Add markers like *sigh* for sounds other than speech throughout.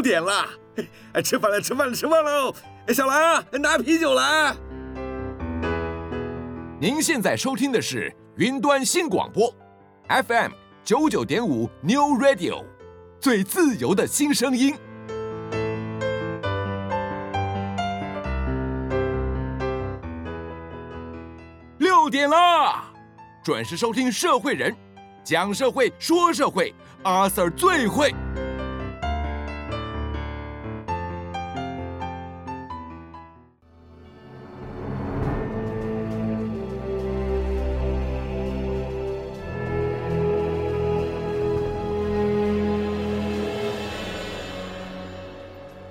点了，哎，吃饭了，吃饭了，吃饭喽！哎，小兰，拿啤酒来。您现在收听的是云端新广播，FM 九九点五 New Radio，最自由的新声音。六点了，准时收听社会人，讲社会，说社会，阿 Sir 最会。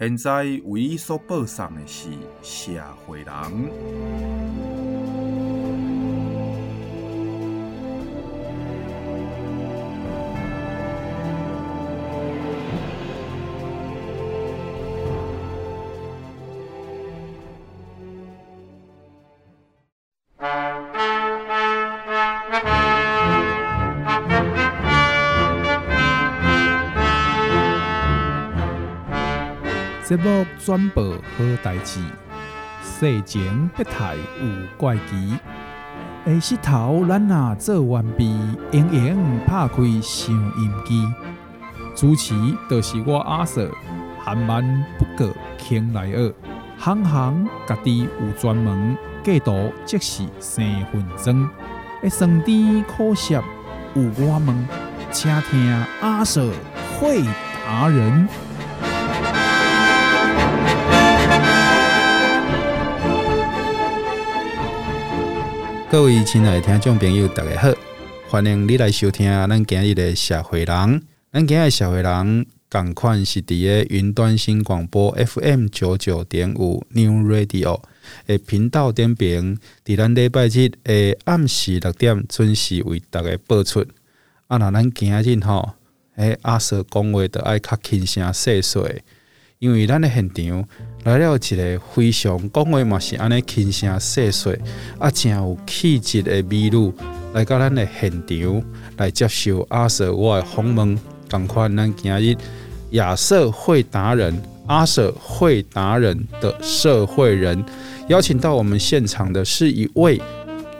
现在为伊所报送的是社会人。节目转播好代志，世情不太有怪奇。下时头咱若做完毕，盈盈拍开收音机，主持就是我阿 Sir，含万不过倾来二，行行家己有专门，过度即是生分钟，一酸甜苦涩有我问，请听阿 Sir 会达人。各位亲爱的听众朋友，大家好，欢迎你来收听咱今日的社会人。咱今日社会人，同款是伫个云端新广播 FM 九九点五 New Radio 诶频道点评，伫咱礼拜日诶暗时六点准时为大家播出。啊，那咱今日吼，诶阿叔讲话着爱较轻声细碎。因为咱的现场来了一个非常讲话嘛是安尼轻声细碎，啊，真有气质的美女来到咱的现场来接受阿 Sir 我的访问，同款咱今日亚瑟会达人阿 Sir 会达人的社会人邀请到我们现场的是一位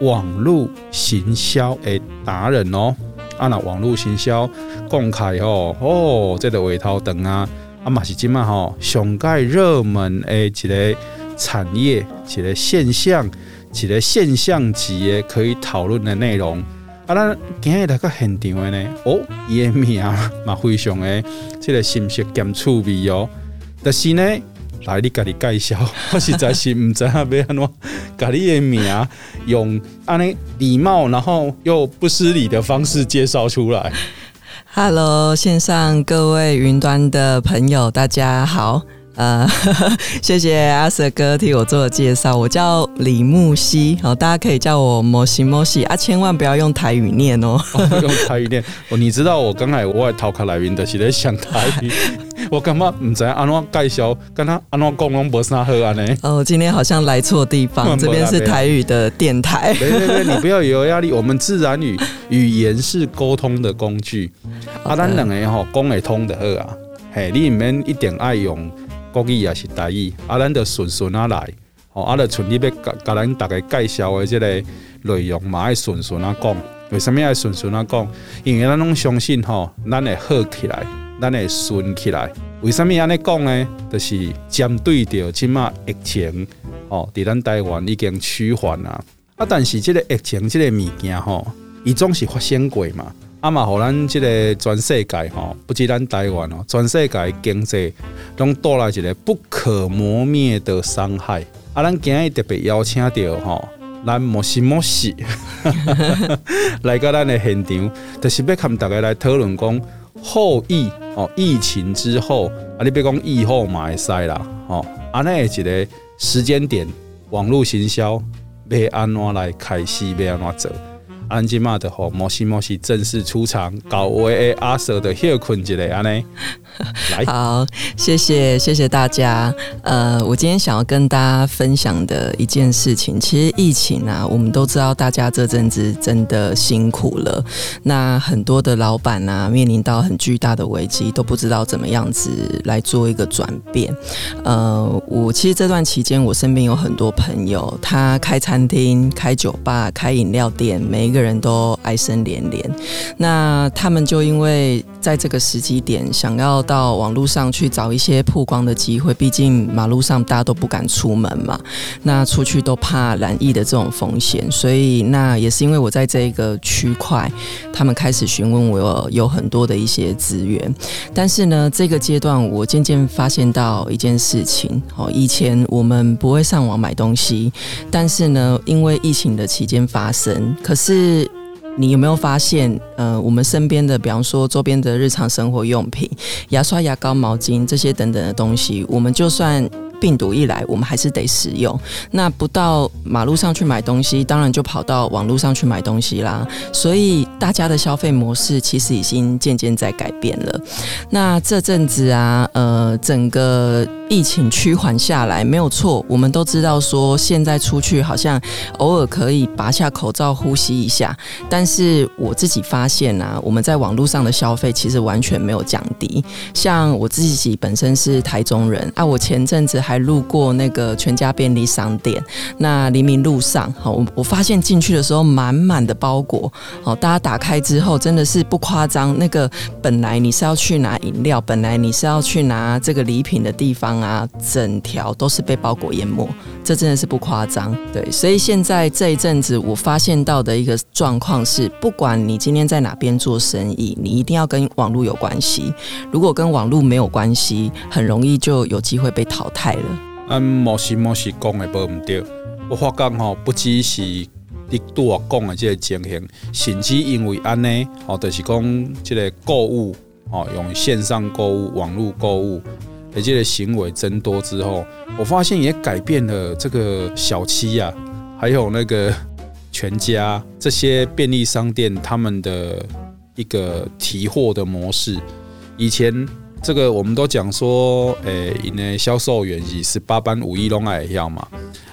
网络行销的达人哦，啊，那网络行销公开哦，哦，这个尾头等啊。啊嘛是今嘛吼，上盖热门诶一个产业，一个现象，一个现象级诶可以讨论的内容。啊，咱今日来个现场诶呢，哦，伊诶名嘛非常诶，这个信息兼趣味哦。但是呢，来你家己介绍，*laughs* 我实在是毋知影要安怎，家己的名用安尼礼貌，然后又不失礼的方式介绍出来。Hello，线上各位云端的朋友，大家好。呃，*laughs* 谢谢阿 Sir 哥替我做的介绍。我叫李木西，好，大家可以叫我摩西摩西啊，千万不要用台语念哦。*laughs* 哦用台语念哦，你知道我刚才我逃卡来宾的是在想台语，*laughs* 我干嘛唔知安怎介绍，跟他安怎讲拢无啥好安呢？哦，今天好像来错地方，这边是台语的电台。对对对，你不要有压力，我们自然语语言是沟通的工具。啊，咱两个吼讲会通的好啊，嘿，你唔免一定爱用。国语也是台语，啊，咱就顺顺啊来，吼，啊，就像你要甲甲咱大家介绍的这个内容嘛，爱顺顺啊讲。为什物爱顺顺啊讲？因为咱拢相信吼，咱会好起来，咱会顺起来。为什物安尼讲呢？就是针对着即马疫情，吼，伫咱台湾已经趋缓啊，啊，但是这个疫情这个物件吼，伊总是发生过嘛。啊嘛，互咱即个全世界吼，不止咱台湾哦，全世界经济拢带来一个不可磨灭的伤害。啊，咱今日特别邀请到吼，咱莫西莫西 *laughs* 来到咱的现场，就是要跟大家来讨论讲后疫哦，疫情之后啊，你别讲疫后嘛会使啦，吼，啊，那一个时间点网络行销要安怎来开始，要安怎做。安吉玛的吼，摩西摩西正式出场，搞为阿 Sir 的休困之类安呢。*laughs* 来，好，谢谢谢谢大家。呃，我今天想要跟大家分享的一件事情，其实疫情啊，我们都知道，大家这阵子真的辛苦了。那很多的老板啊，面临到很巨大的危机，都不知道怎么样子来做一个转变。呃，我其实这段期间，我身边有很多朋友，他开餐厅、开酒吧、开饮料店，每一个。人都哀声连连，那他们就因为在这个时机点，想要到网络上去找一些曝光的机会，毕竟马路上大家都不敢出门嘛，那出去都怕染疫的这种风险，所以那也是因为我在这个区块，他们开始询问我有有很多的一些资源，但是呢，这个阶段我渐渐发现到一件事情，哦，以前我们不会上网买东西，但是呢，因为疫情的期间发生，可是。是，你有没有发现，呃，我们身边的，比方说周边的日常生活用品，牙刷、牙膏、毛巾这些等等的东西，我们就算病毒一来，我们还是得使用。那不到马路上去买东西，当然就跑到网络上去买东西啦。所以大家的消费模式其实已经渐渐在改变了。那这阵子啊，呃，整个。疫情趋缓下来没有错，我们都知道说现在出去好像偶尔可以拔下口罩呼吸一下，但是我自己发现啊，我们在网络上的消费其实完全没有降低。像我自己本身是台中人啊，我前阵子还路过那个全家便利商店，那黎明路上，好，我我发现进去的时候满满的包裹，好，大家打开之后真的是不夸张，那个本来你是要去拿饮料，本来你是要去拿这个礼品的地方。啊，整条都是被包裹淹没，这真的是不夸张。对，所以现在这一阵子，我发现到的一个状况是，不管你今天在哪边做生意，你一定要跟网络有关系。如果跟网络没有关系，很容易就有机会被淘汰了。嗯，莫西莫西讲的不唔对，我发觉吼，不只是你对我讲的这个情形，甚至因为安呢，哦，就是讲这个购物，哦，用线上购物、网络购物。而这个行为增多之后，我发现也改变了这个小七呀、啊，还有那个全家这些便利商店他们的一个提货的模式。以前这个我们都讲说，诶，因为销售员是十八般武艺拢爱晓嘛，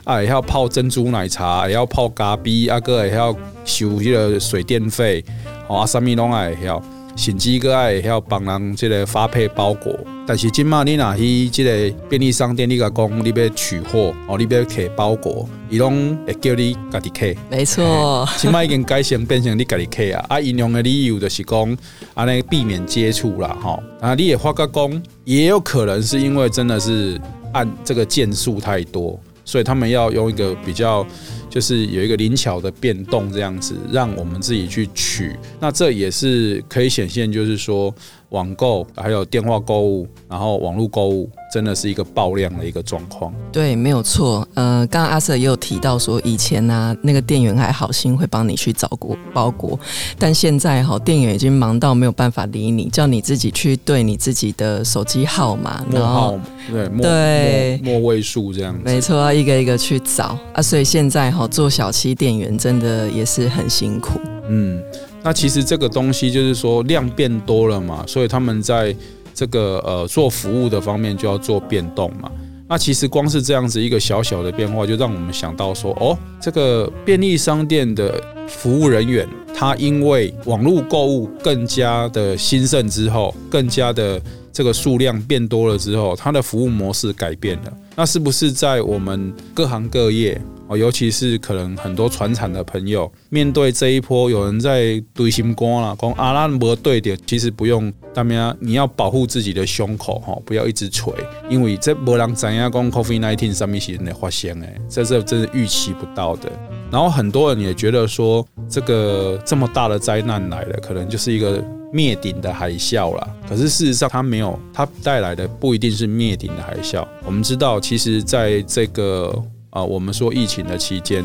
啊，会晓泡珍珠奶茶，也要泡咖啡，啊个也要收迄个水电费，啊，什么拢爱晓。甚至个爱要帮人即个发配包裹，但是今嘛你若去即个便利商店，你个讲你要取货哦，你要摕包裹，伊拢会叫你家己摕。没错，*laughs* 今嘛已经改成变成你家己摕啊！啊，引用的理由就是讲，安尼避免接触啦，哈。啊，你也发觉讲，也有可能是因为真的是按这个件数太多，所以他们要用一个比较。就是有一个灵巧的变动，这样子让我们自己去取，那这也是可以显现，就是说。网购还有电话购物，然后网络购物，真的是一个爆量的一个状况。对，没有错。呃，刚刚阿 Sir 也有提到说，以前呢、啊，那个店员还好心会帮你去找过包裹，但现在哈，店员已经忙到没有办法理你，叫你自己去对你自己的手机号码，然后对对末位数这样子。没错，要一个一个去找啊。所以现在哈，做小七店员真的也是很辛苦。嗯。那其实这个东西就是说量变多了嘛，所以他们在这个呃做服务的方面就要做变动嘛。那其实光是这样子一个小小的变化，就让我们想到说，哦，这个便利商店的服务人员，他因为网络购物更加的兴盛之后，更加的这个数量变多了之后，他的服务模式改变了。那是不是在我们各行各业？哦，尤其是可能很多船产的朋友，面对这一波，有人在堆心肝啦，讲阿拉伯对点，其实不用，大家你要保护自己的胸口哈，不要一直捶，因为这没人知影讲 COVID-19 什么时候会发生诶，这是真是预期不到的。然后很多人也觉得说，这个这么大的灾难来了，可能就是一个灭顶的海啸啦。可是事实上，它没有，它带来的不一定是灭顶的海啸。我们知道，其实在这个。啊，我们说疫情的期间，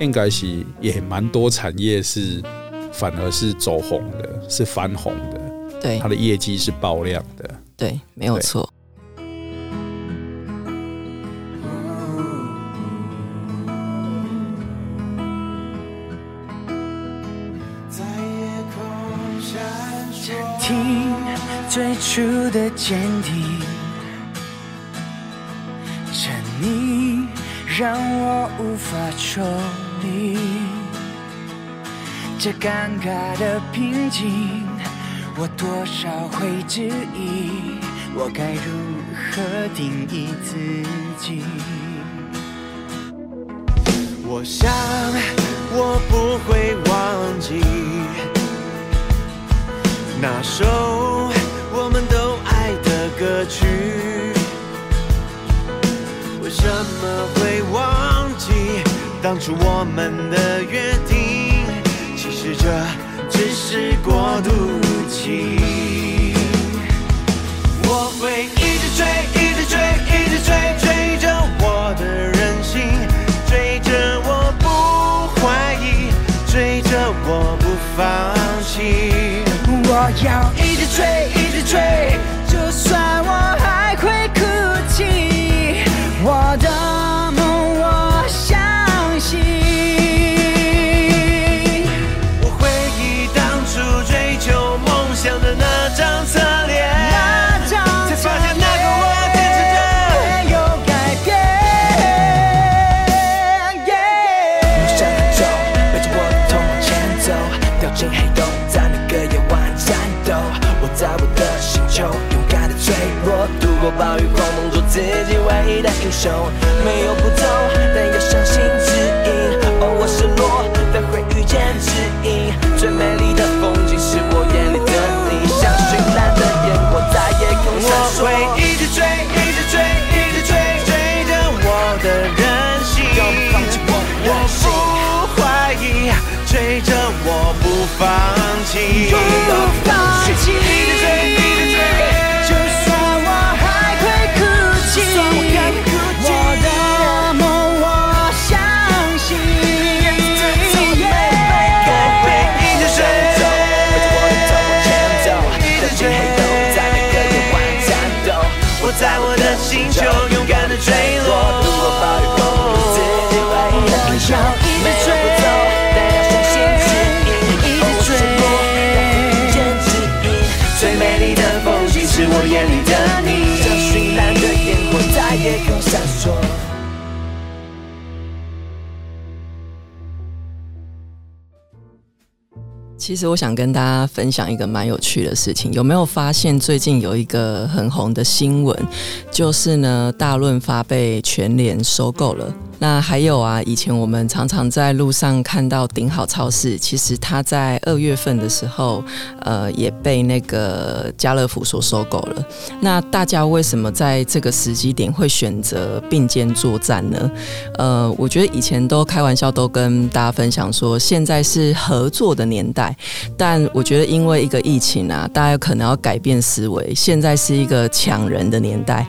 应该是也蛮多产业是反而是走红的，是翻红的，对，它的业绩是爆量的，对，没有错。最初的坚定，沉溺。让我无法抽离，这尴尬的平静，我多少会质疑，我该如何定义自己？我想我不会忘记那首我们都爱的歌曲。为什么当初我们的约定？其实这只是过渡期。我会一直追，一直追，一直追，追着我的任性，追着我不怀疑，追着我不放弃。我要一直追，一直追，自己唯一的英雄。没有步骤，但要相信指引。哦，我失落，但会遇见指引。最美丽的风景是我眼里的你，像绚烂的烟火在夜空闪烁。我会一直追，一直追，一直追，追着我的任性。我不怀疑，追着我不放弃。其实我想跟大家分享一个蛮有趣的事情，有没有发现最近有一个很红的新闻，就是呢，大润发被全联收购了。那还有啊，以前我们常常在路上看到顶好超市，其实它在二月份的时候，呃，也被那个家乐福所收购了。那大家为什么在这个时机点会选择并肩作战呢？呃，我觉得以前都开玩笑，都跟大家分享说，现在是合作的年代，但我觉得因为一个疫情啊，大家可能要改变思维，现在是一个抢人的年代。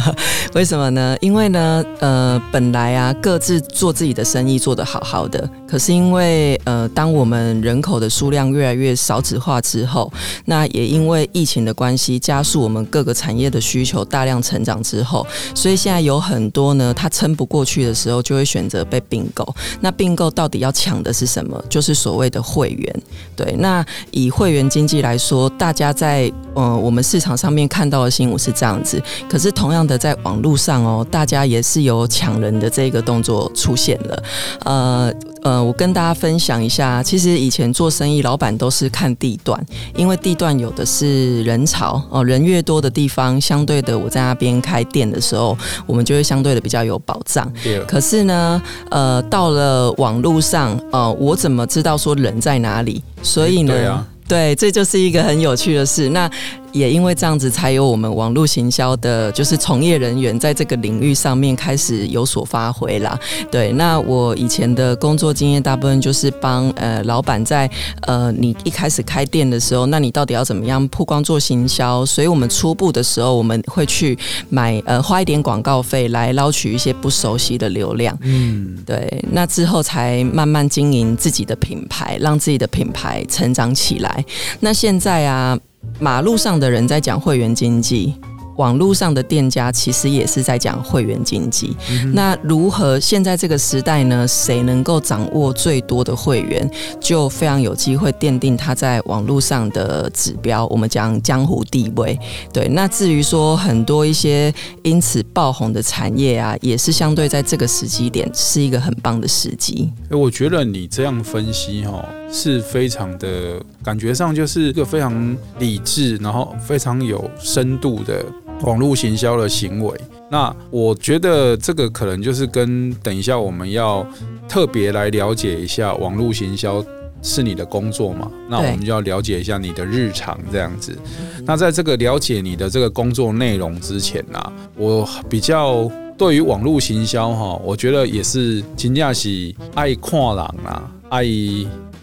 *laughs* 为什么呢？因为呢，呃，本来啊。各自做自己的生意，做得好好的。可是因为呃，当我们人口的数量越来越少子化之后，那也因为疫情的关系，加速我们各个产业的需求大量成长之后，所以现在有很多呢，他撑不过去的时候，就会选择被并购。那并购到底要抢的是什么？就是所谓的会员。对，那以会员经济来说，大家在呃我们市场上面看到的新闻是这样子，可是同样的在网络上哦，大家也是有抢人的这个动作出现了，呃。呃，我跟大家分享一下，其实以前做生意，老板都是看地段，因为地段有的是人潮哦，人越多的地方，相对的，我在那边开店的时候，我们就会相对的比较有保障。可是呢，呃，到了网络上，呃，我怎么知道说人在哪里？所以呢，对啊，对，这就是一个很有趣的事。那。也因为这样子，才有我们网络行销的，就是从业人员在这个领域上面开始有所发挥啦。对，那我以前的工作经验，大部分就是帮呃老板在呃你一开始开店的时候，那你到底要怎么样曝光做行销？所以我们初步的时候，我们会去买呃花一点广告费来捞取一些不熟悉的流量。嗯，对，那之后才慢慢经营自己的品牌，让自己的品牌成长起来。那现在啊。马路上的人在讲会员经济，网络上的店家其实也是在讲会员经济。嗯、那如何现在这个时代呢？谁能够掌握最多的会员，就非常有机会奠定他在网络上的指标。我们讲江湖地位。对，那至于说很多一些因此爆红的产业啊，也是相对在这个时机点是一个很棒的时机。我觉得你这样分析哈，是非常的感觉上就是一个非常理智，然后非常有深度的。网络行销的行为，那我觉得这个可能就是跟等一下我们要特别来了解一下网络行销是你的工作嘛？那我们就要了解一下你的日常这样子。那在这个了解你的这个工作内容之前呢，我比较对于网络行销哈，我觉得也是金价是爱看人啊，爱。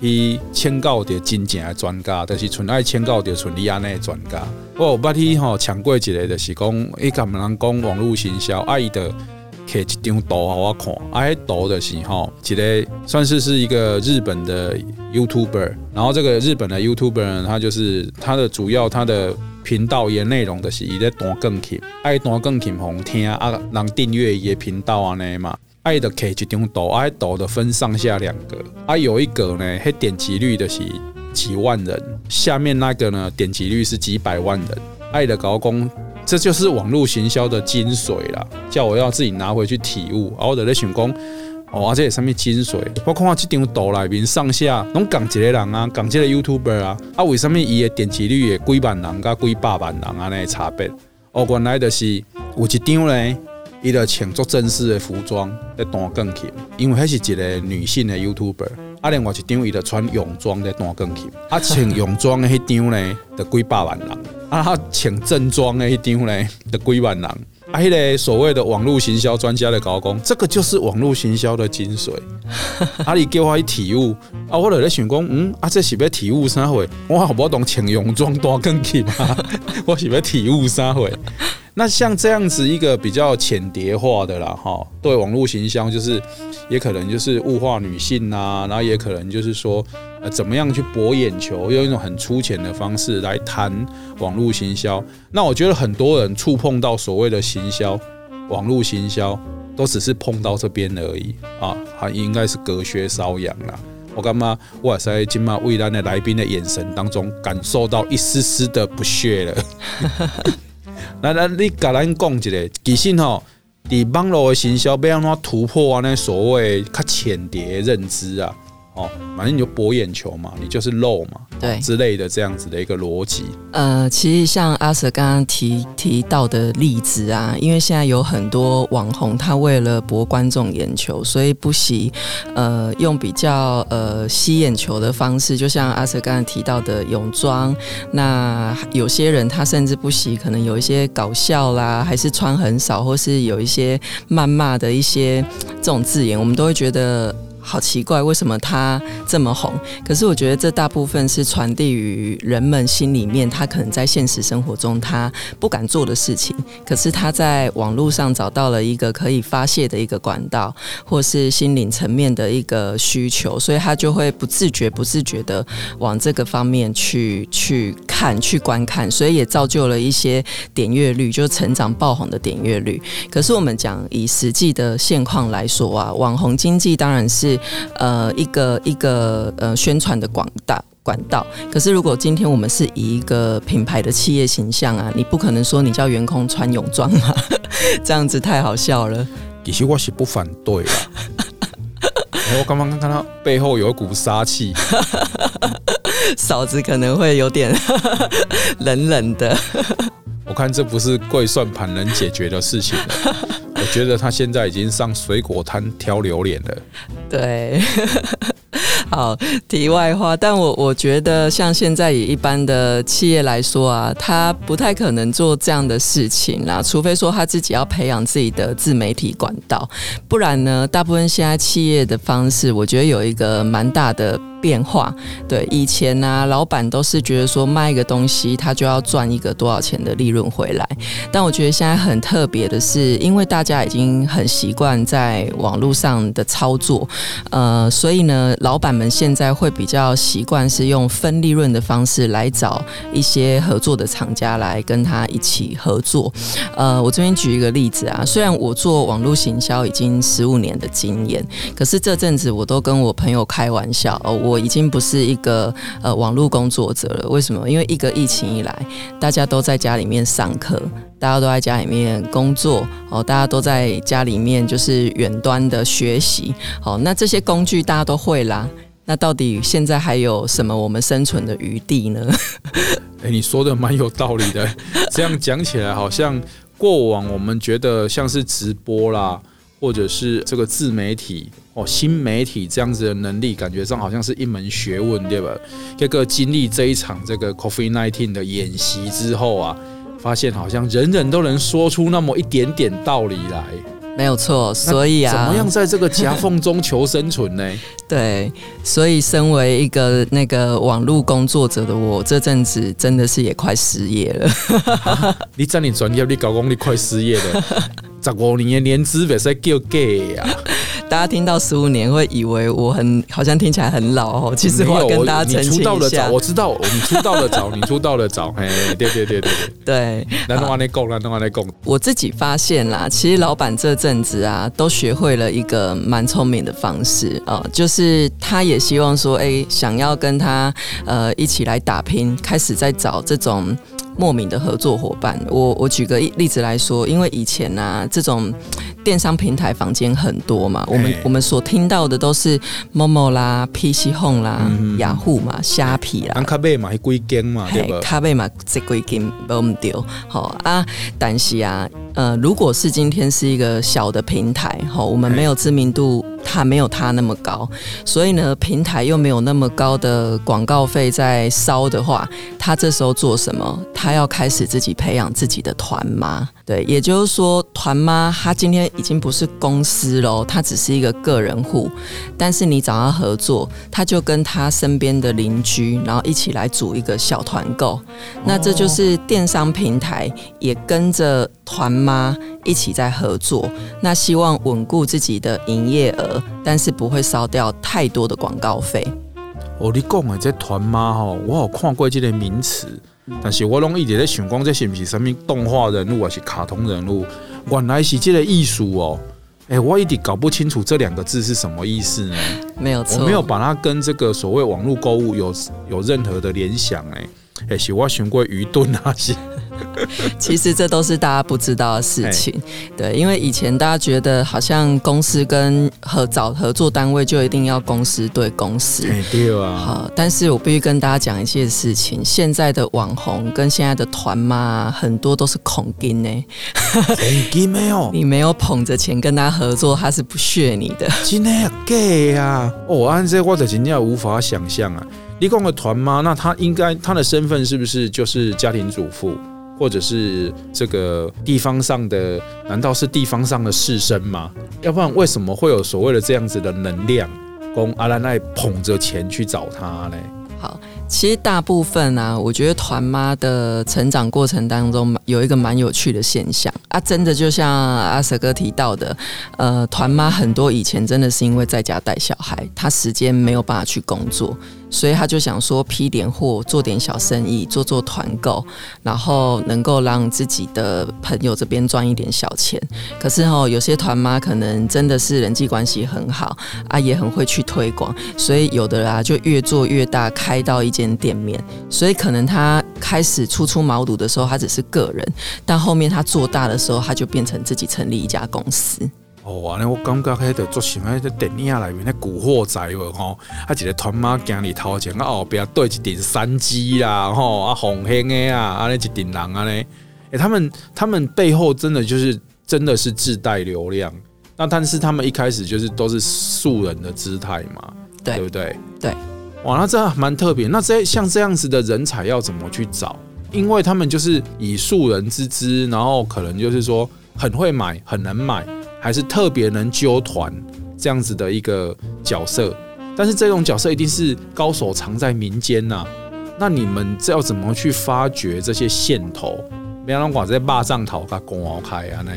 伊签告的真正的专家，就是纯爱签告的纯利安的专家。我有捌去吼抢过一个，就是讲伊甲人讲网络行销，啊伊的摕一张图给我看，啊迄图就是吼一个算是是一个日本的 YouTuber，然后这个日本的 YouTuber 呢，他就是他的主要他的频道也内容就是伊咧弹钢琴，爱弹钢琴红听啊，人订阅伊的频道安尼嘛。爱的 K 一张图，爱抖的分上下两个，啊有一个呢，嘿点击率的是几万人，下面那个呢点击率是几百万人，爱的高工，这就是网络行销的精髓啦，叫我要自己拿回去体悟，啊我的咧想讲，哦啊这是什么精髓？我看这张图里面上下拢讲一个人啊，讲这个 YouTuber 啊，啊为什么伊的点击率也几万人加几百万人啊那差别？哦原来就是有一张呢。伊着穿着正式的服装在弹钢琴，因为迄是一个女性的 YouTuber。啊，另外一张伊着穿泳装在弹钢琴。啊，穿泳装的迄张呢，着几百万人。啊，穿正装的迄张呢，着几万人。啊，迄个所谓的网络行销专家的高工，这个就是网络行销的精髓。啊，你叫我去体悟，啊，我着咧想讲，嗯，啊，这是要体悟啥货？我好不懂穿泳装弹钢琴啊，*laughs* 我是要体悟啥货？那像这样子一个比较浅碟化的啦，哈，对网络行销就是，也可能就是物化女性呐，然后也可能就是说，呃，怎么样去博眼球，用一种很粗浅的方式来谈网络行销。那我觉得很多人触碰到所谓的行销，网络行销，都只是碰到这边而已啊，还应该是隔靴搔痒啦。我干嘛？哇塞今嘛未来的来宾的眼神当中，感受到一丝丝的不屑了。那那你甲咱讲一个，其实吼，伫网络的行销要安怎突破啊？那所谓较浅碟认知啊。哦，反正你就博眼球嘛，你就是露嘛，对之类的这样子的一个逻辑。呃，其实像阿 Sir 刚刚提提到的例子啊，因为现在有很多网红，他为了博观众眼球，所以不惜呃用比较呃吸眼球的方式，就像阿 Sir 刚刚提到的泳装。那有些人他甚至不惜可能有一些搞笑啦，还是穿很少，或是有一些谩骂的一些这种字眼，我们都会觉得。好奇怪，为什么他这么红？可是我觉得这大部分是传递于人们心里面，他可能在现实生活中他不敢做的事情，可是他在网络上找到了一个可以发泄的一个管道，或是心灵层面的一个需求，所以他就会不自觉、不自觉的往这个方面去去看、去观看，所以也造就了一些点阅率，就成长爆红的点阅率。可是我们讲以实际的现况来说啊，网红经济当然是。呃，一个一个呃宣传的广大管道。可是，如果今天我们是以一个品牌的企业形象啊，你不可能说你叫员工穿泳装嘛，*laughs* 这样子太好笑了。其实我是不反对啦，*laughs* 我刚刚看到背后有一股杀气，*laughs* 嫂子可能会有点冷冷的。我看这不是跪算盘能解决的事情。*laughs* 我觉得他现在已经上水果摊挑榴莲了。对，*laughs* 好，题外话，但我我觉得像现在以一般的企业来说啊，他不太可能做这样的事情啦，除非说他自己要培养自己的自媒体管道，不然呢，大部分现在企业的方式，我觉得有一个蛮大的变化。对，以前呢、老板都是觉得说卖一个东西，他就要赚一个多少钱的利润回来。但我觉得现在很特别的是，因为大家已经很习惯在网络上的操作，呃，所以呢，老板们现在会比较习惯是用分利润的方式来找一些合作的厂家来跟他一起合作。呃，我这边举一个例子啊，虽然我做网络行销已经十五年的经验，可是这阵子我都跟我朋友开玩笑，哦，我我已经不是一个呃网络工作者了。为什么？因为一个疫情以来，大家都在家里面上课，大家都在家里面工作，哦，大家都在家里面就是远端的学习，好，那这些工具大家都会啦。那到底现在还有什么我们生存的余地呢？*laughs* 哎、你说的蛮有道理的。这样讲起来，好像过往我们觉得像是直播啦，或者是这个自媒体哦、新媒体这样子的能力，感觉上好像是一门学问，对吧？这个经历这一场这个 Coffee Nineteen 的演习之后啊，发现好像人人都能说出那么一点点道理来。没有错，所以啊，怎么样在这个夹缝中求生存呢？*laughs* 对，所以身为一个那个网络工作者的我，这阵子真的是也快失业了。*laughs* 啊、你这么专业，你搞工你快失业了，十五年的年资别再叫假呀！*laughs* 大家听到十五年会以为我很好像听起来很老哦，其实我要跟大家澄清一下。你出道的早，我知道 *laughs* 你出道的早，你出道的早，嘿，对对对对对。对，那东话你讲，那东话你讲。我自己发现啦，其实老板这阵子啊，都学会了一个蛮聪明的方式啊，就是他也希望说，哎，想要跟他呃一起来打拼，开始在找这种。莫名的合作伙伴，我我举个例子来说，因为以前呢，这种电商平台房间很多嘛，我们我们所听到的都是 Momo 啦、PC Home 啦、雅虎嘛、虾皮啦，咖贝嘛，几间嘛，对吧？咖贝嘛，这几间不唔丢，好啊，但是啊，呃，如果是今天是一个小的平台，好，我们没有知名度。它没有它那么高，所以呢，平台又没有那么高的广告费在烧的话，他这时候做什么？他要开始自己培养自己的团妈。对，也就是说，团妈她今天已经不是公司喽，他只是一个个人户。但是你找他合作，他就跟他身边的邻居，然后一起来组一个小团购。那这就是电商平台也跟着团妈一起在合作。那希望稳固自己的营业额，但是不会烧掉太多的广告费。哦，你讲的这团妈哈，我有看过这个名词。但是我拢一直在想，讲这是不是什么动画人物，还是卡通人物？原来是这个艺术哦！哎，我一直搞不清楚这两个字是什么意思呢？没有错，我没有把它跟这个所谓网络购物有有任何的联想。哎，哎，是我想过愚钝那些。*laughs* 其实这都是大家不知道的事情，对，因为以前大家觉得好像公司跟合找合作单位就一定要公司对公司，对啊。好，但是我必须跟大家讲一件事情，现在的网红跟现在的团妈很多都是恐金呢，恐金没有，你没有捧着钱跟他合作，他是不屑你的。真的假啊？哦，按这我的真的无法想象啊！你讲个团妈，那他应该他的身份是不是就是家庭主妇？或者是这个地方上的，难道是地方上的士绅吗？要不然为什么会有所谓的这样子的能量，供阿兰爱捧着钱去找他呢？好，其实大部分啊，我觉得团妈的成长过程当中有一个蛮有趣的现象啊，真的就像阿舍哥提到的，呃，团妈很多以前真的是因为在家带小孩，她时间没有办法去工作。所以他就想说批点货，做点小生意，做做团购，然后能够让自己的朋友这边赚一点小钱。可是哦，有些团妈可能真的是人际关系很好啊，也很会去推广，所以有的人啊就越做越大，开到一间店面。所以可能他开始初出茅庐的时候，他只是个人，但后面他做大的时候，他就变成自己成立一家公司。哦，安尼，我感觉迄个做像迄个电影里面的古惑仔喎，吼，啊，一个团妈行里头前，啊后边对一顶山鸡啦，吼，啊红黑的啊，啊那一顶人啊咧，诶，他们他们背后真的就是真的是自带流量，那但是他们一开始就是都是素人的姿态嘛，对，对不对？对，哇，那这蛮特别。那这像这样子的人才要怎么去找？因为他们就是以素人之姿，然后可能就是说很会买，很能买。还是特别能揪团这样子的一个角色，但是这种角色一定是高手藏在民间呐、那你们这要怎么去发掘这些线头？别让我在霸帐头给公开啊！呢？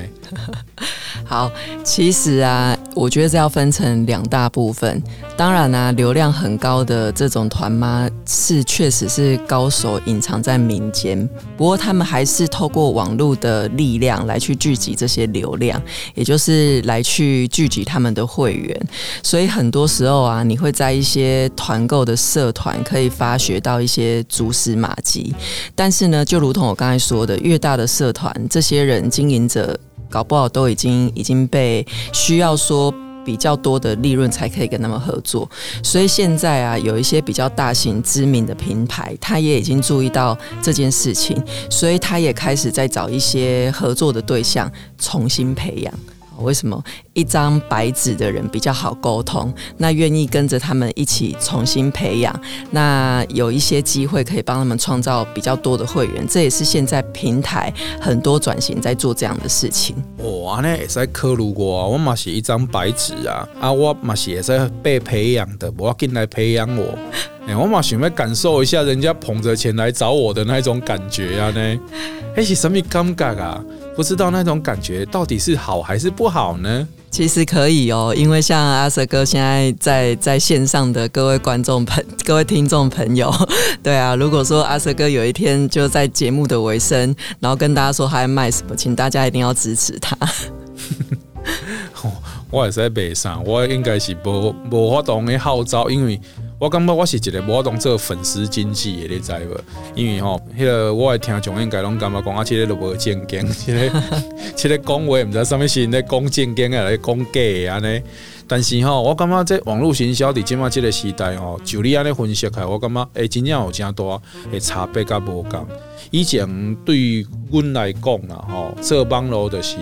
*laughs* 好，其实啊，我觉得这要分成两大部分。当然啊，流量很高的这种团妈是确实是高手隐藏在民间，不过他们还是透过网络的力量来去聚集这些流量，也就是来去聚集他们的会员。所以很多时候啊，你会在一些团购的社团可以发掘到一些蛛丝马迹。但是呢，就如同我刚才说的，越大的社团，这些人经营者。搞不好都已经已经被需要说比较多的利润才可以跟他们合作，所以现在啊，有一些比较大型知名的品牌，他也已经注意到这件事情，所以他也开始在找一些合作的对象，重新培养。为什么一张白纸的人比较好沟通？那愿意跟着他们一起重新培养，那有一些机会可以帮他们创造比较多的会员。这也是现在平台很多转型在做这样的事情。哇，那也在刻录过，我嘛是一张白纸啊，啊，我嘛是也在被培养的，我要进来培养我。哎，我嘛想要感受一下人家捧着钱来找我的那种感觉啊呢，哎是什么感觉啊？不知道那种感觉到底是好还是不好呢？其实可以哦，因为像阿 Sir 哥现在在在线上的各位观众朋、各位听众朋友，*laughs* 对啊，如果说阿 Sir 哥有一天就在节目的尾声，然后跟大家说他在卖什么，请大家一定要支持他。*laughs* 我也是在北上，我应该是无无法度的号召，因为。我感觉我是一个无当做粉丝经济的，你知无？因为吼，迄个我的听众应该拢感觉讲啊，这个都无正经，*laughs* 这个这个讲话毋知啥物是咧讲正经啊，来讲假的安尼。但是吼，我感觉这网络行销伫即马这个时代吼，就你安尼分析开，我感觉诶，真正有诚大诶差别甲无共。以前对于阮来讲啦，吼，这帮路就是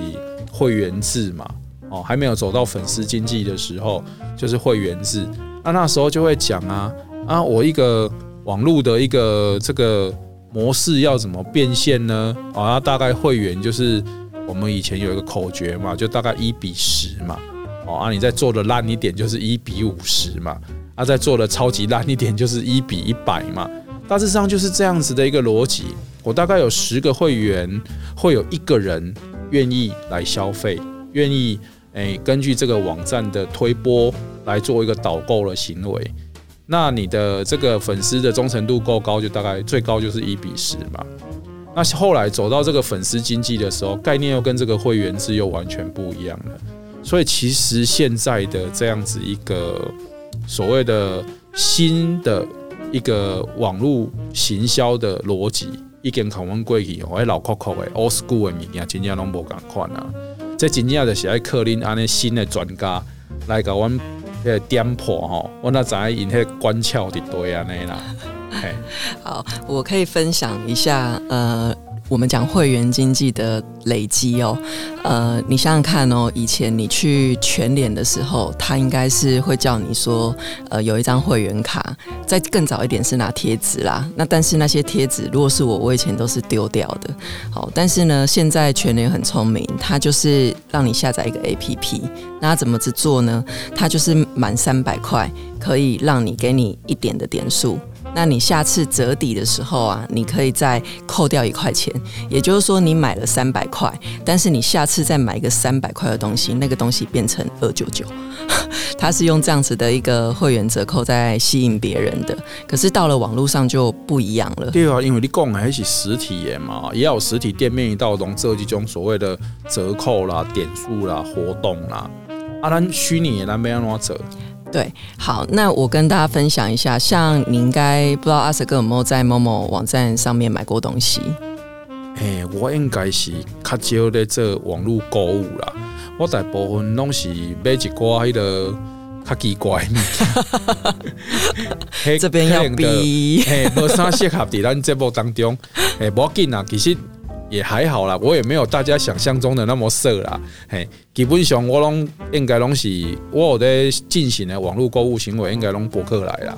会员制嘛，哦，还没有走到粉丝经济的时候，就是会员制。那、那时候就会讲啊啊，我一个网络的一个这个模式要怎么变现呢？啊，大概会员就是我们以前有一个口诀嘛，就大概一比十嘛。哦，啊，你再做的烂一点就是一比五十嘛。啊，再做的超级烂一点就是一比一百嘛。大致上就是这样子的一个逻辑。我大概有十个会员，会有一个人愿意来消费，愿意。诶，根据这个网站的推播来做一个导购的行为，那你的这个粉丝的忠诚度够高，就大概最高就是一比十嘛。那后来走到这个粉丝经济的时候，概念又跟这个会员制又完全不一样了。所以其实现在的这样子一个所谓的新的一个网络行销的逻辑，已经从我们过去哦，老酷酷的 old school 的物件，真正拢无共款啊。这真正就是爱克林安尼新的专家来给我们呃点破吼，我那知影因迄关窍伫对安尼啦。*laughs* 好，我可以分享一下呃。我们讲会员经济的累积哦，呃，你想想看哦，以前你去全联的时候，他应该是会叫你说，呃，有一张会员卡。再更早一点是拿贴纸啦，那但是那些贴纸，如果是我，我以前都是丢掉的。好，但是呢，现在全联很聪明，它就是让你下载一个 APP，那怎么制作呢？它就是满三百块可以让你给你一点的点数。那你下次折抵的时候啊，你可以再扣掉一块钱，也就是说你买了三百块，但是你下次再买一个三百块的东西，那个东西变成二九九，*laughs* 它是用这样子的一个会员折扣在吸引别人的。可是到了网络上就不一样了。对啊，因为你讲的还是实体的嘛，也有实体店面一道东这几种所谓的折扣啦、点数啦、活动啦，啊，咱虚拟的咱要安怎折？对，好，那我跟大家分享一下，像你应该不知道阿 Sir 哥有没有在某某网站上面买过东西？哎，我应该是较少在做网络购物啦，我大部分拢是买一寡迄个较奇怪的。*laughs* 这边要逼，嘿，无啥适合在咱节目当中，哎，无要紧啊，其实。也还好啦，我也没有大家想象中的那么色啦。嘿，基本上我拢应该拢是我有在进行的网络购物行为，应该拢博客来啦。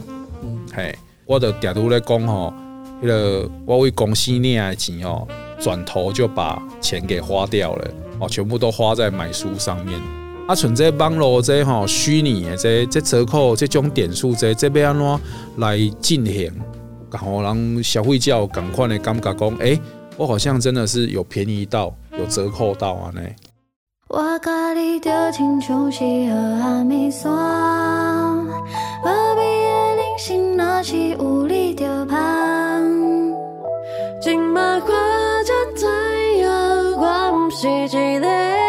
嘿，我的嗲都咧讲吼，那个我为公司领的钱哦、喔，转头就把钱给花掉了哦，全部都花在买书上面。啊，像这网络这吼虚拟的这这折扣这种点数这这要安怎来进行，让人消费者有同款的感觉讲，诶、欸，我好像真的是有便宜到，有折扣到啊呢。我甲你就亲像是河仔线，无味的人生若是有你就香。今麦我才知影，我毋是一个人，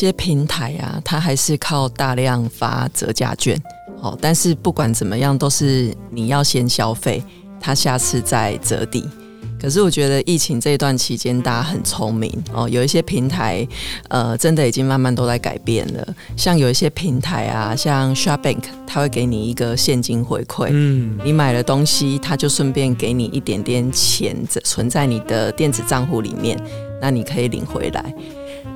些平台啊，它还是靠大量发折价券，哦，但是不管怎么样，都是你要先消费，它下次再折抵。可是我觉得疫情这段期间，大家很聪明哦，有一些平台，呃，真的已经慢慢都在改变了。像有一些平台啊，像 s h o p b a n k 它会给你一个现金回馈，嗯，你买了东西，它就顺便给你一点点钱存在你的电子账户里面，那你可以领回来。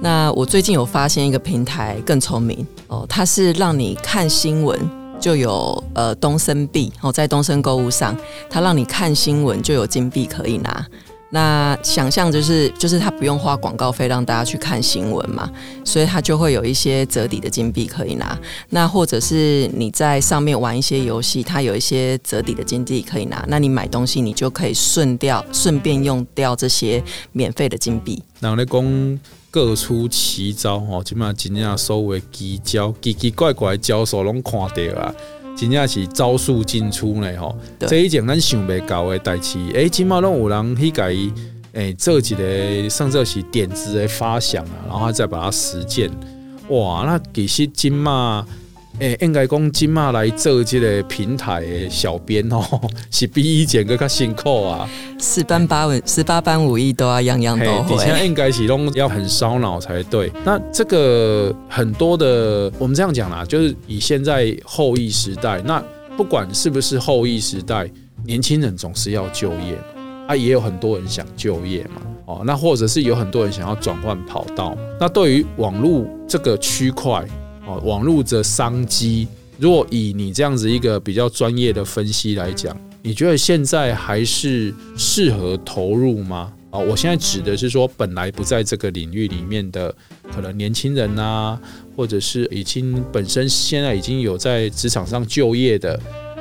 那我最近有发现一个平台更聪明哦，它是让你看新闻就有呃东森币哦，在东森购物上，它让你看新闻就有金币可以拿。那想象就是就是它不用花广告费让大家去看新闻嘛，所以它就会有一些折抵的金币可以拿。那或者是你在上面玩一些游戏，它有一些折抵的金币可以拿。那你买东西，你就可以顺掉顺便用掉这些免费的金币。然后咧讲各出奇招吼，起码真正所谓奇招，奇奇怪怪的招数拢看到啊。真正是招数尽出呢吼，这一件咱想袂到的代志，诶，起码拢有人去改，诶，做一个甚至是点子的发想啊，然后再把它实践，哇，那其实即嘛。诶，应该讲今嘛来做这个平台的小编哦，*laughs* 是比以前更加辛苦啊。十班八文，十八般武艺都要样样都会。现在应该是拢要很烧脑才对。那这个很多的，我们这样讲啦，就是以现在后疫时代，那不管是不是后疫时代，年轻人总是要就业啊，也有很多人想就业嘛。哦，那或者是有很多人想要转换跑道。那对于网络这个区块。哦，网络的商机，如果以你这样子一个比较专业的分析来讲，你觉得现在还是适合投入吗？啊，我现在指的是说，本来不在这个领域里面的可能年轻人啊，或者是已经本身现在已经有在职场上就业的，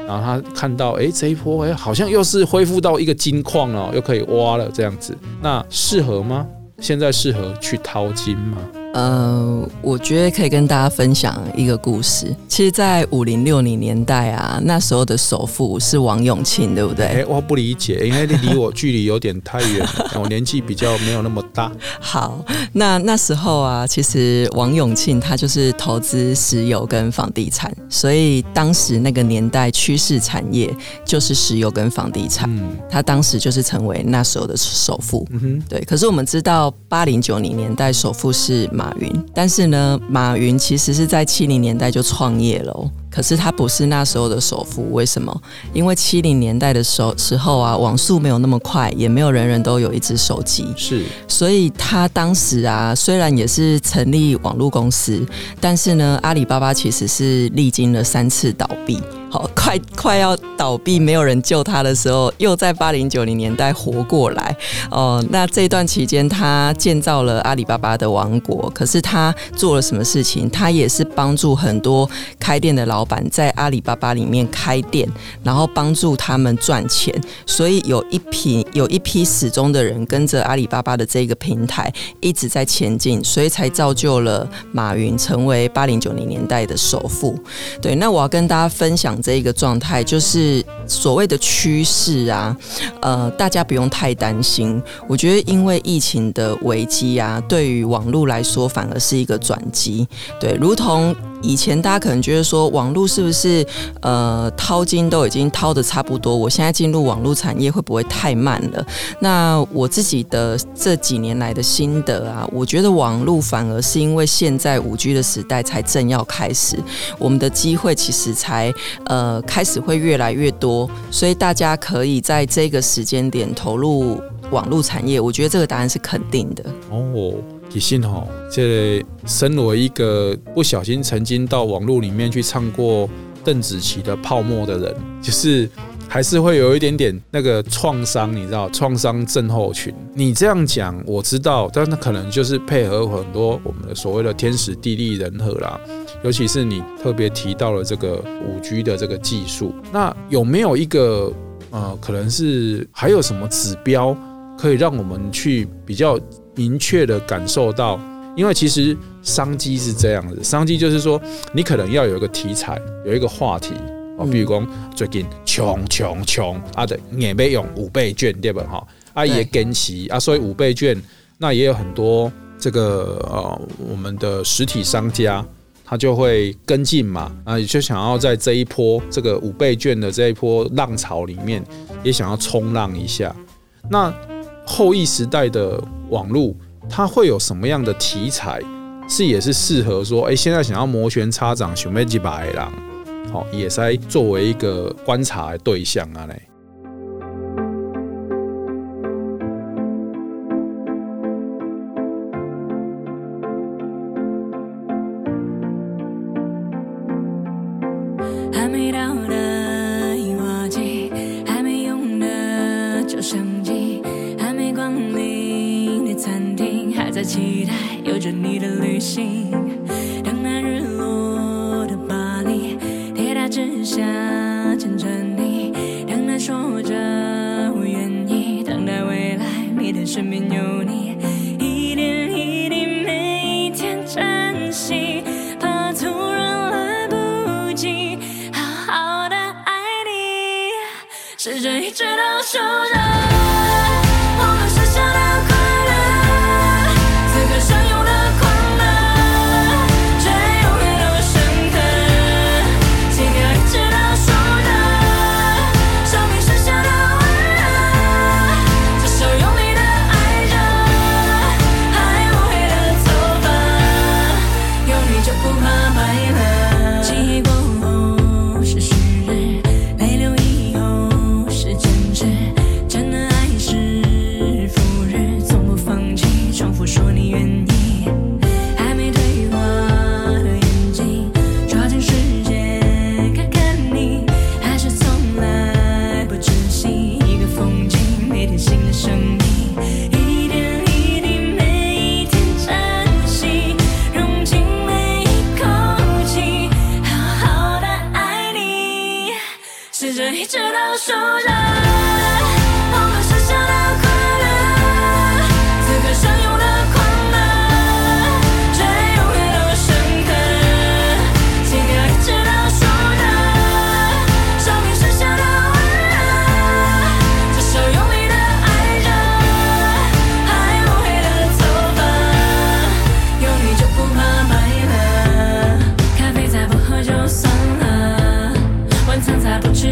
然后他看到，哎，这一波，哎，好像又是恢复到一个金矿了，又可以挖了这样子，那适合吗？现在适合去淘金吗？呃，我觉得可以跟大家分享一个故事。其实，在五零六零年代啊，那时候的首富是王永庆，对不对？哎，我不理解，因为你离我距离有点太远，*laughs* 我年纪比较没有那么大。好，那那时候啊，其实王永庆他就是投资石油跟房地产，所以当时那个年代趋势产业就是石油跟房地产。嗯，他当时就是成为那时候的首富。嗯哼，对。可是我们知道，八零九零年代首富是马云，但是呢，马云其实是在七零年代就创业了哦。可是他不是那时候的首富，为什么？因为七零年代的时候时候啊，网速没有那么快，也没有人人都有一只手机，是。所以他当时啊，虽然也是成立网络公司，但是呢，阿里巴巴其实是历经了三次倒闭。好，快快要倒闭，没有人救他的时候，又在八零九零年代活过来。哦、那这段期间，他建造了阿里巴巴的王国。可是他做了什么事情？他也是帮助很多开店的老板在阿里巴巴里面开店，然后帮助他们赚钱。所以有一批有一批始终的人跟着阿里巴巴的这个平台一直在前进，所以才造就了马云成为八零九零年代的首富。对，那我要跟大家分享。这一个状态就是所谓的趋势啊，呃，大家不用太担心。我觉得，因为疫情的危机啊，对于网络来说，反而是一个转机。对，如同。以前大家可能觉得说，网络是不是呃淘金都已经淘得差不多？我现在进入网络产业会不会太慢了？那我自己的这几年来的心得啊，我觉得网络反而是因为现在五 G 的时代才正要开始，我们的机会其实才呃开始会越来越多，所以大家可以在这个时间点投入网络产业。我觉得这个答案是肯定的哦。其实哈，这、身为一个不小心曾经到网络里面去唱过邓紫棋的《泡沫》的人，就是还是会有一点点那个创伤，你知道，创伤症候群。你这样讲我知道，但那可能就是配合很多我们的所谓的天时地利人和啦。尤其是你特别提到了这个五 G 的这个技术，那有没有一个呃，可能是还有什么指标可以让我们去比较？明确的感受到，因为其实商机是这样子，商机就是说，你可能要有一个题材，有一个话题啊，比如讲最近穷穷穷啊的，也没用五倍券对吧？哈，啊也跟齐啊，所以五倍券那也有很多这个呃我们的实体商家，他就会跟进嘛，啊也就想要在这一波这个五倍券的这一波浪潮里面，也想要冲浪一下，那。后疫时代的网络，它会有什么样的题材？是也是适合说，哎，现在想要摩拳擦掌，想要几百人，好，也是作为一个观察的对象啊嘞。期待有着你。的旅行。等待日落的巴黎，铁塔之下牵着你，等那说着我愿意，等待未来，每天身边有你，一点一滴，每一天珍惜，怕突然来不及好好的爱你，试着一直倒数着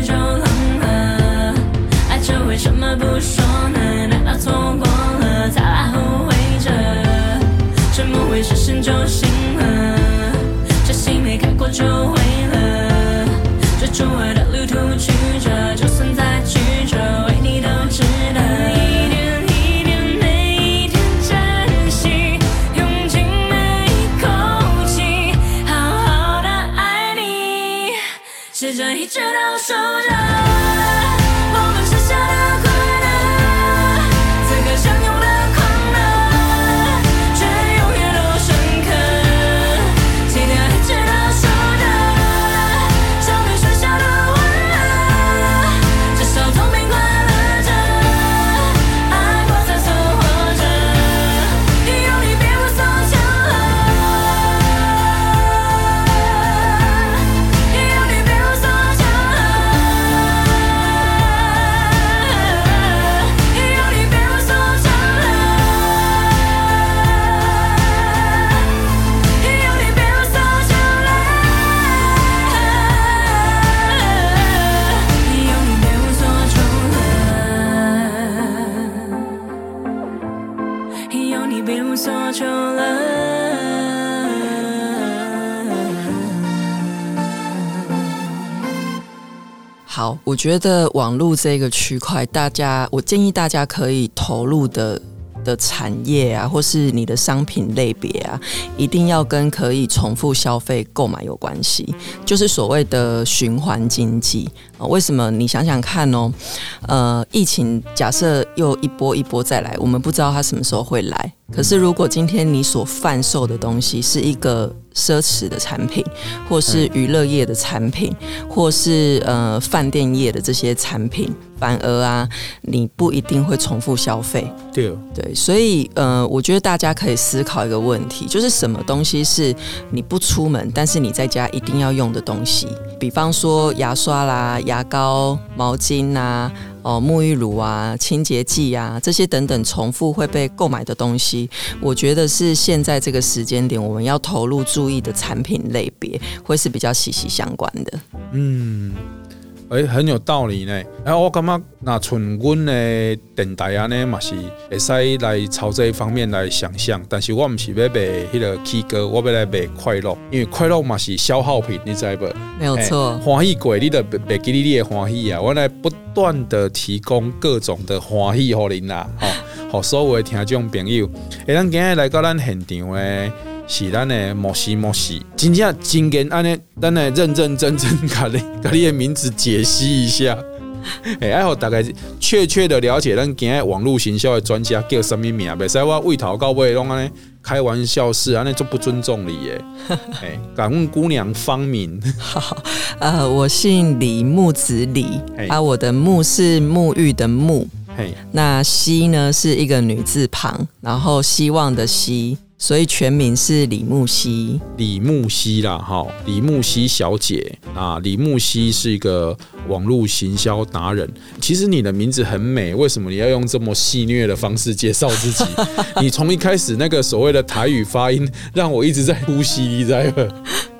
就冷了爱着为什么不说呢？难道错过了才来后悔着谁梦会实现就行了这心没开过就灰了追逐爱的旅途曲折就算再曲折我觉得网络这个区块，大家我建议大家可以投入的的产业啊，或是你的商品类别啊，一定要跟可以重复消费购买有关系，就是所谓的循环经济啊。为什么？你想想看哦，呃，疫情假设又一波一波再来，我们不知道它什么时候会来。可是，如果今天你所贩售的东西是一个奢侈的产品，或是娱乐业的产品，或是呃饭店业的这些产品，反而啊，你不一定会重复消费。对对，所以呃，我觉得大家可以思考一个问题，就是什么东西是你不出门，但是你在家一定要用的东西？比方说牙刷啦、牙膏、毛巾啊。哦，沐浴乳啊，清洁剂啊，这些等等重复会被购买的东西，我觉得是现在这个时间点我们要投入注意的产品类别，会是比较息息相关的。嗯。诶、欸，很有道理呢。然、啊、后我感觉，那从阮的电台啊呢，嘛是会使来朝这一方面来想象。但是我唔是要卖迄个 K 歌，我要来卖快乐，因为快乐嘛是消耗品，你知不？没有错。欢喜过，你的卖给你的欢喜啊！我来不断的提供各种的欢喜给您啦，吼，好所有的听众朋友。诶，咱今日来到咱现场诶。是咱的莫西莫西，真正真跟安尼，咱来认认真真，把你把你的名字解析一下。*laughs* 哎，爱好大概确切的了解，咱今日网络行销的专家叫什么名？别使我为头到尾拢安尼开玩笑是安尼就不尊重你耶。*laughs* 哎，敢问姑娘芳名？好，呃，我姓李，木子李，啊，我的木是沐浴的沐，嘿，那希呢是一个女字旁，然后希望的希。所以全名是李木希，李木希啦，哈，李木希小姐啊，李木希是一个网络行销达人。其实你的名字很美，为什么你要用这么戏谑的方式介绍自己？*laughs* 你从一开始那个所谓的台语发音，让我一直在呼吸，你知道吗？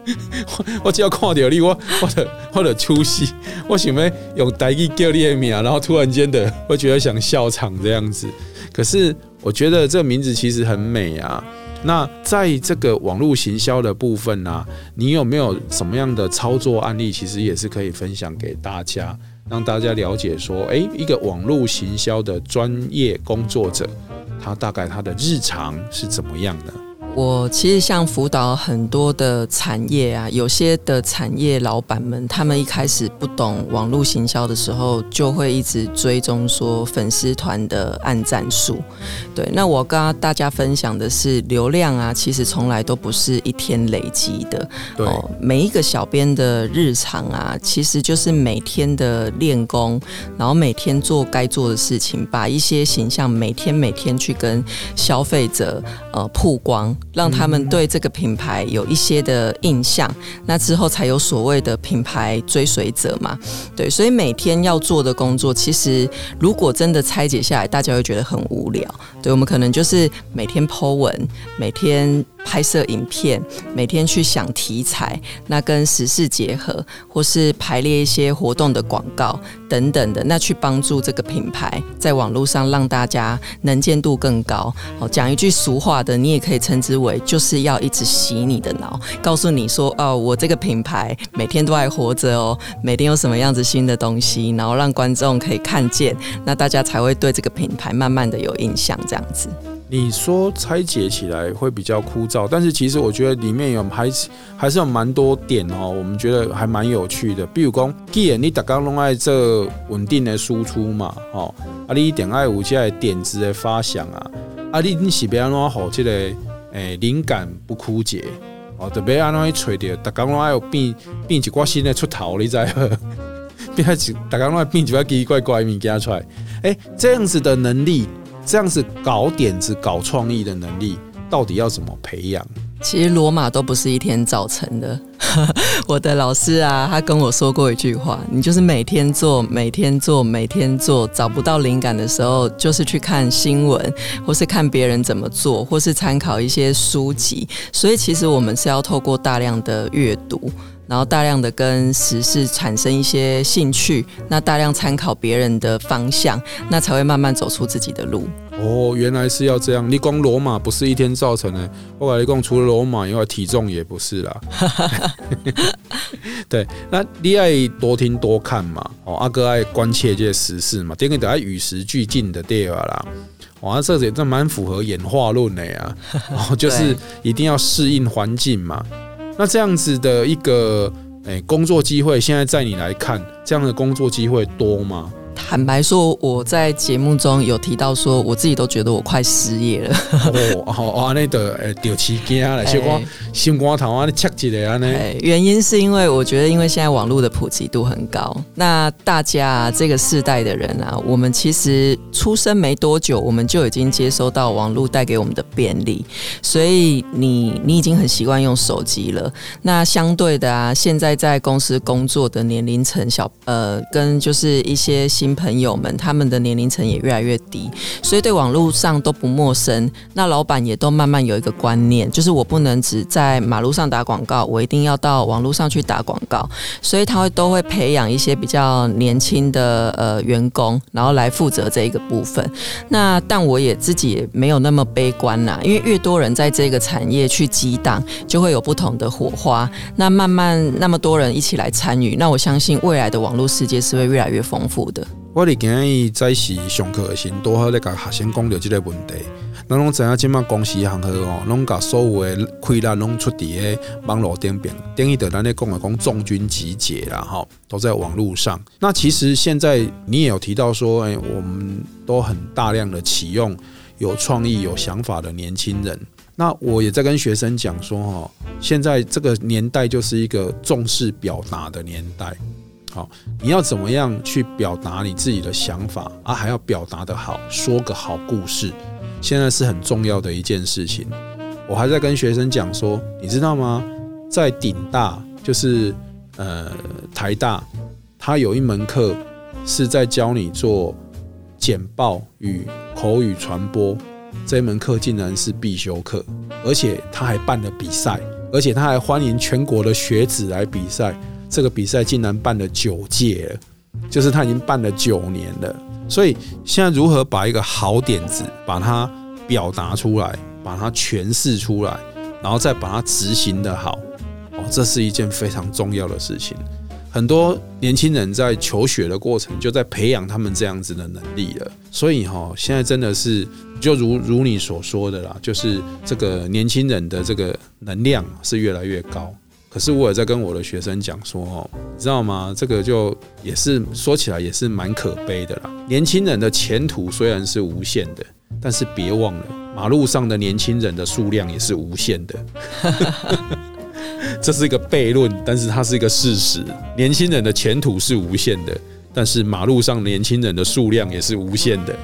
*laughs* 我只要看到你，我我的我的出戏，我想要用台语叫你的名，然后突然间的，我觉得想笑场这样子。可是我觉得这个名字其实很美啊。那在这个网络行销的部分呢、你有没有什么样的操作案例？其实也是可以分享给大家，让大家了解说，诶，一个网络行销的专业工作者，他大概他的日常是怎么样的？我其实像辅导很多的产业啊，有些的产业老板们，他们一开始不懂网络行销的时候，就会一直追踪说粉丝团的按赞数。对，那我跟大家分享的是，流量啊，其实从来都不是一天累积的。对，哦，每一个小编的日常啊，其实就是每天的练功，然后每天做该做的事情，把一些形象每天每天去跟消费者呃曝光。让他们对这个品牌有一些的印象，那之后才有所谓的品牌追随者嘛。对，所以每天要做的工作，其实如果真的拆解下来，大家会觉得很无聊。对，我们可能就是每天 po 文，每天。拍摄影片，每天去想题材，那跟时事结合，或是排列一些活动的广告等等的，那去帮助这个品牌在网络上让大家能见度更高。哦，讲一句俗话的，你也可以称之思维，就是要一直洗你的脑，告诉你说，哦，我这个品牌每天都还活着哦，每天有什么样子新的东西，然后让观众可以看见，那大家才会对这个品牌慢慢的有印象，这样子。你说拆解起来会比较枯燥，但是其实我觉得里面有还还是有蛮多点哦，我们觉得还蛮有趣的。比如讲，既然你大家拢爱这稳定的输出嘛，哦，啊，你一定爱有这个点子的发想啊，啊，你你是要安怎好这个诶灵感不枯竭哦，特别安怎去找到，大家拢爱有变变一挂新的出头，你知道吗？*laughs* 变一大家拢爱变一寡奇奇怪怪物件出来，诶，这样子的能力。这样子搞点子、搞创意的能力，到底要怎么培养？其实罗马都不是一天造成的。*laughs* 我的老师啊，他跟我说过一句话：你就是每天做、每天做、每天做，找不到灵感的时候，就是去看新闻，或是看别人怎么做，或是参考一些书籍。所以，其实我们是要透过大量的阅读。然后大量的跟时事产生一些兴趣，那大量参考别人的方向，那才会慢慢走出自己的路。哦，原来是要这样。你光罗马不是一天造成的，*laughs* 我跟你讲，除了罗马以外，体重也不是啦。*laughs* 对，那你爱多听多看嘛。哦，阿哥爱关切这些时事嘛，这个得爱与时俱进的对啦。哇，这也这蛮符合演化论的呀。哦，就是 *laughs* 一定要适应环境嘛。那这样子的一个诶工作机会，现在在你来看，这样的工作机会多吗？坦白说，我在节目中有提到说，我自己都觉得我快失业了。哦，丢起惊了，小光心光头啊，你切起来啊呢？原因是因为我觉得，因为现在网络的普及度很高，那大家这个世代的人啊，我们其实出生没多久，我们就已经接收到网络带给我们的便利，所以你你已经很习惯用手机了。那相对的啊，现在在公司工作的年龄层小，呃，跟就是一些新。朋友们，他们的年龄层也越来越低，所以对网络上都不陌生。那老板也都慢慢有一个观念，就是我不能只在马路上打广告，我一定要到网络上去打广告。所以他会都会培养一些比较年轻的呃员工，然后来负责这一个部分。那但我也自己也没有那么悲观呐，因为越多人在这个产业去激荡，就会有不同的火花。那慢慢那么多人一起来参与，那我相信未来的网络世界是会越来越丰富的。我哋今日在是上课的时，多好咧，甲学生讲到这个问题。咱拢知影，即马公司行好哦，拢甲所有的亏力拢出伫个网络顶边，等于的咱咧讲的讲众军集结啦，哈，都在网络上。那其实现在你也有提到说，哎，我们都很大量的启用有创意、有想法的年轻人。那我也在跟学生讲说，哈，现在这个年代就是一个重视表达的年代。好，你要怎么样去表达你自己的想法啊？还要表达得好，说个好故事，现在是很重要的一件事情。我还在跟学生讲说，你知道吗？在顶大，就是呃台大，他有一门课是在教你做简报与口语传播，这门课竟然是必修课，而且他还办了比赛，而且他还欢迎全国的学子来比赛。这个比赛竟然办了九届了，就是他已经办了九年了。所以现在如何把一个好点子把它表达出来，把它诠释出来，然后再把它执行得好，哦，这是一件非常重要的事情。很多年轻人在求学的过程就在培养他们这样子的能力了。所以哈，现在真的是就如如你所说的啦，就是这个年轻人的这个能量是越来越高。可是我也在跟我的学生讲说，哦，你知道吗？这个就也是说起来也是蛮可悲的啦。年轻人的前途虽然是无限的，但是别忘了，马路上的年轻人的数量也是无限的。*laughs* 这是一个悖论，但是它是一个事实。年轻人的前途是无限的，但是马路上年轻人的数量也是无限的。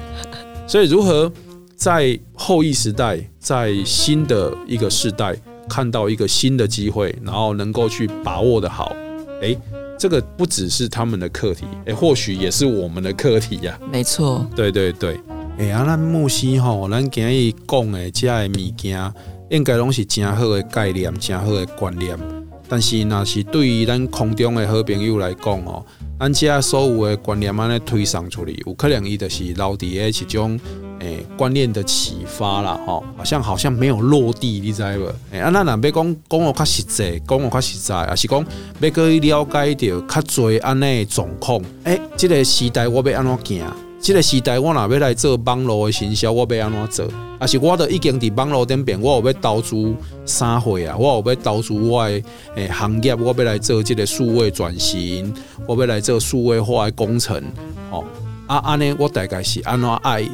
所以，如何在后疫时代，在新的一个世代，看到一个新的机会，然后能够去把握的好，诶，这个不只是他们的课题，诶，或许也是我们的课题呀。没错，对对对，诶，啊，咱牧师吼，咱今日讲的这的物件，应该拢是真好的概念，真好的观念。但是，那是对于咱空中的好朋友来讲哦。咱这所有的观念安尼推上出去，有可能伊就是留伫诶一种诶观念的启发啦，吼，好像好像没有落地，你知无？诶，啊，咱若要讲讲个较实际，讲个较实在，也是讲要去了解到较侪安尼状况？诶，这个时代我要安怎行？这个时代，我若要来做网络的行销，我要安怎做？啊，是我都已经伫网络顶边，我有要投资三会啊？我有要投资我的诶行业，我要来做这个数位转型，我要来做数位化的工程。哦，啊，安尼我大概是安怎爱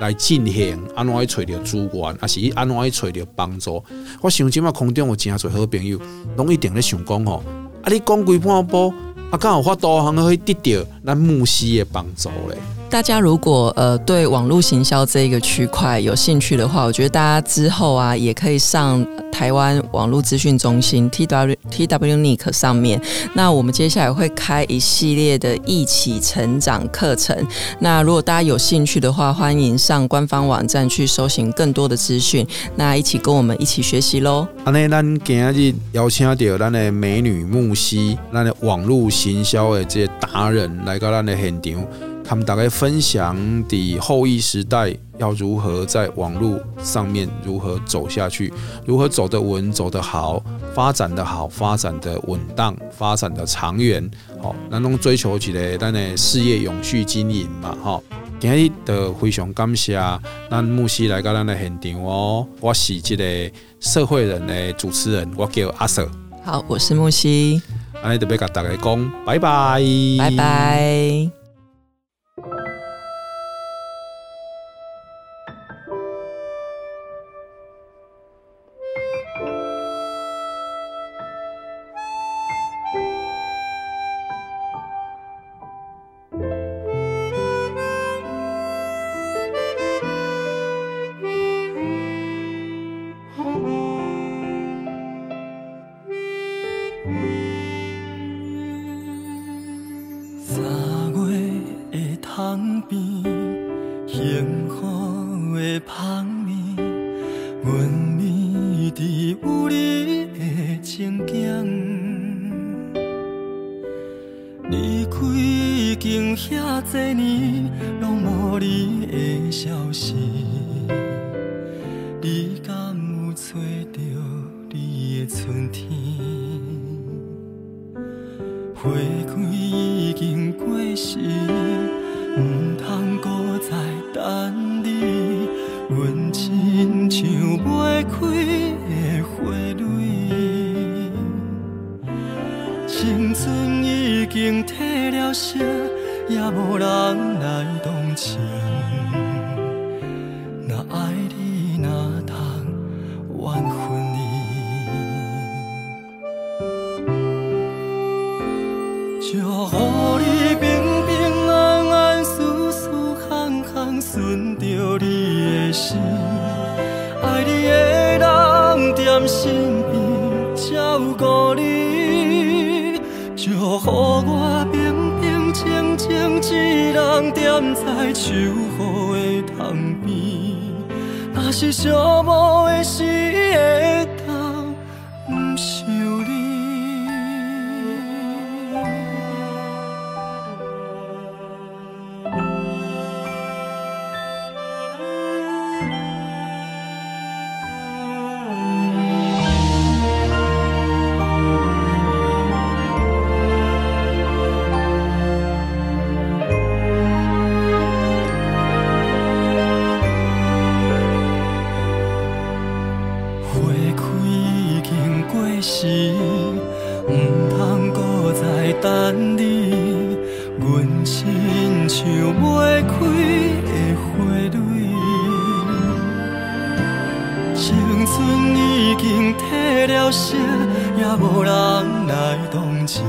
来进行？安怎爱找到资源？啊，是安怎爱找到帮助？我想即马空中有真侪好朋友，拢一定咧想讲吼，啊，你讲几半步，啊，刚好发导航可以得到咱牧师的帮助咧。大家如果呃对网络行销这一个区块有兴趣的话，我觉得大家之后啊也可以上台湾网络资讯中心 T W T W Nick 上面。那我们接下来会开一系列的一起成长课程。那如果大家有兴趣的话，欢迎上官方网站去搜寻更多的资讯。那一起跟我们一起学习喽。安尼，咱今日邀请到咱的美女牧师，咱的网络行销的这些达人来到咱的现场。他们大概分享的后疫时代要如何在网络上面如何走下去，如何走得稳、走得好，发展得好、发展的稳当、发展的长远。好，咱拢追求起来，咱的事业永续经营嘛。哈，今日的非常感谢咱牧师来到咱的现场哦。我是这个社会人的主持人，我叫阿 Sir。好，我是牧师。安尼特别甲大家讲，拜拜，拜拜。曾经，离开经遐多年，拢无你的消息，你敢有找到你的春天？等你。阮亲像袂开的花蕊，青春已经褪了色，也无人来同情。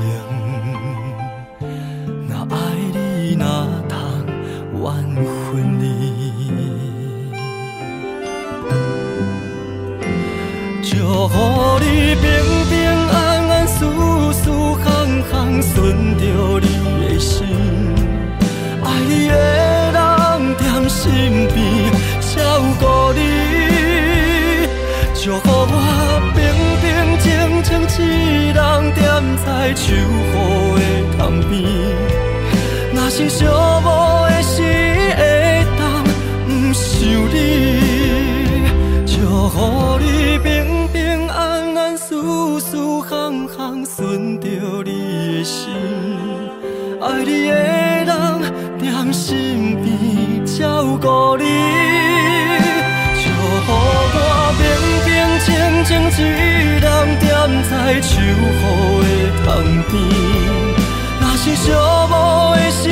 顺着你的心。爱你的人在身边照顾你，祝福我平平静静一人踮在秋雨的窗边。若是寂寞的时会当不想你，祝福你边照顾你，祝福我平平静静一人站在秋雨的窗边。若是寂寞的时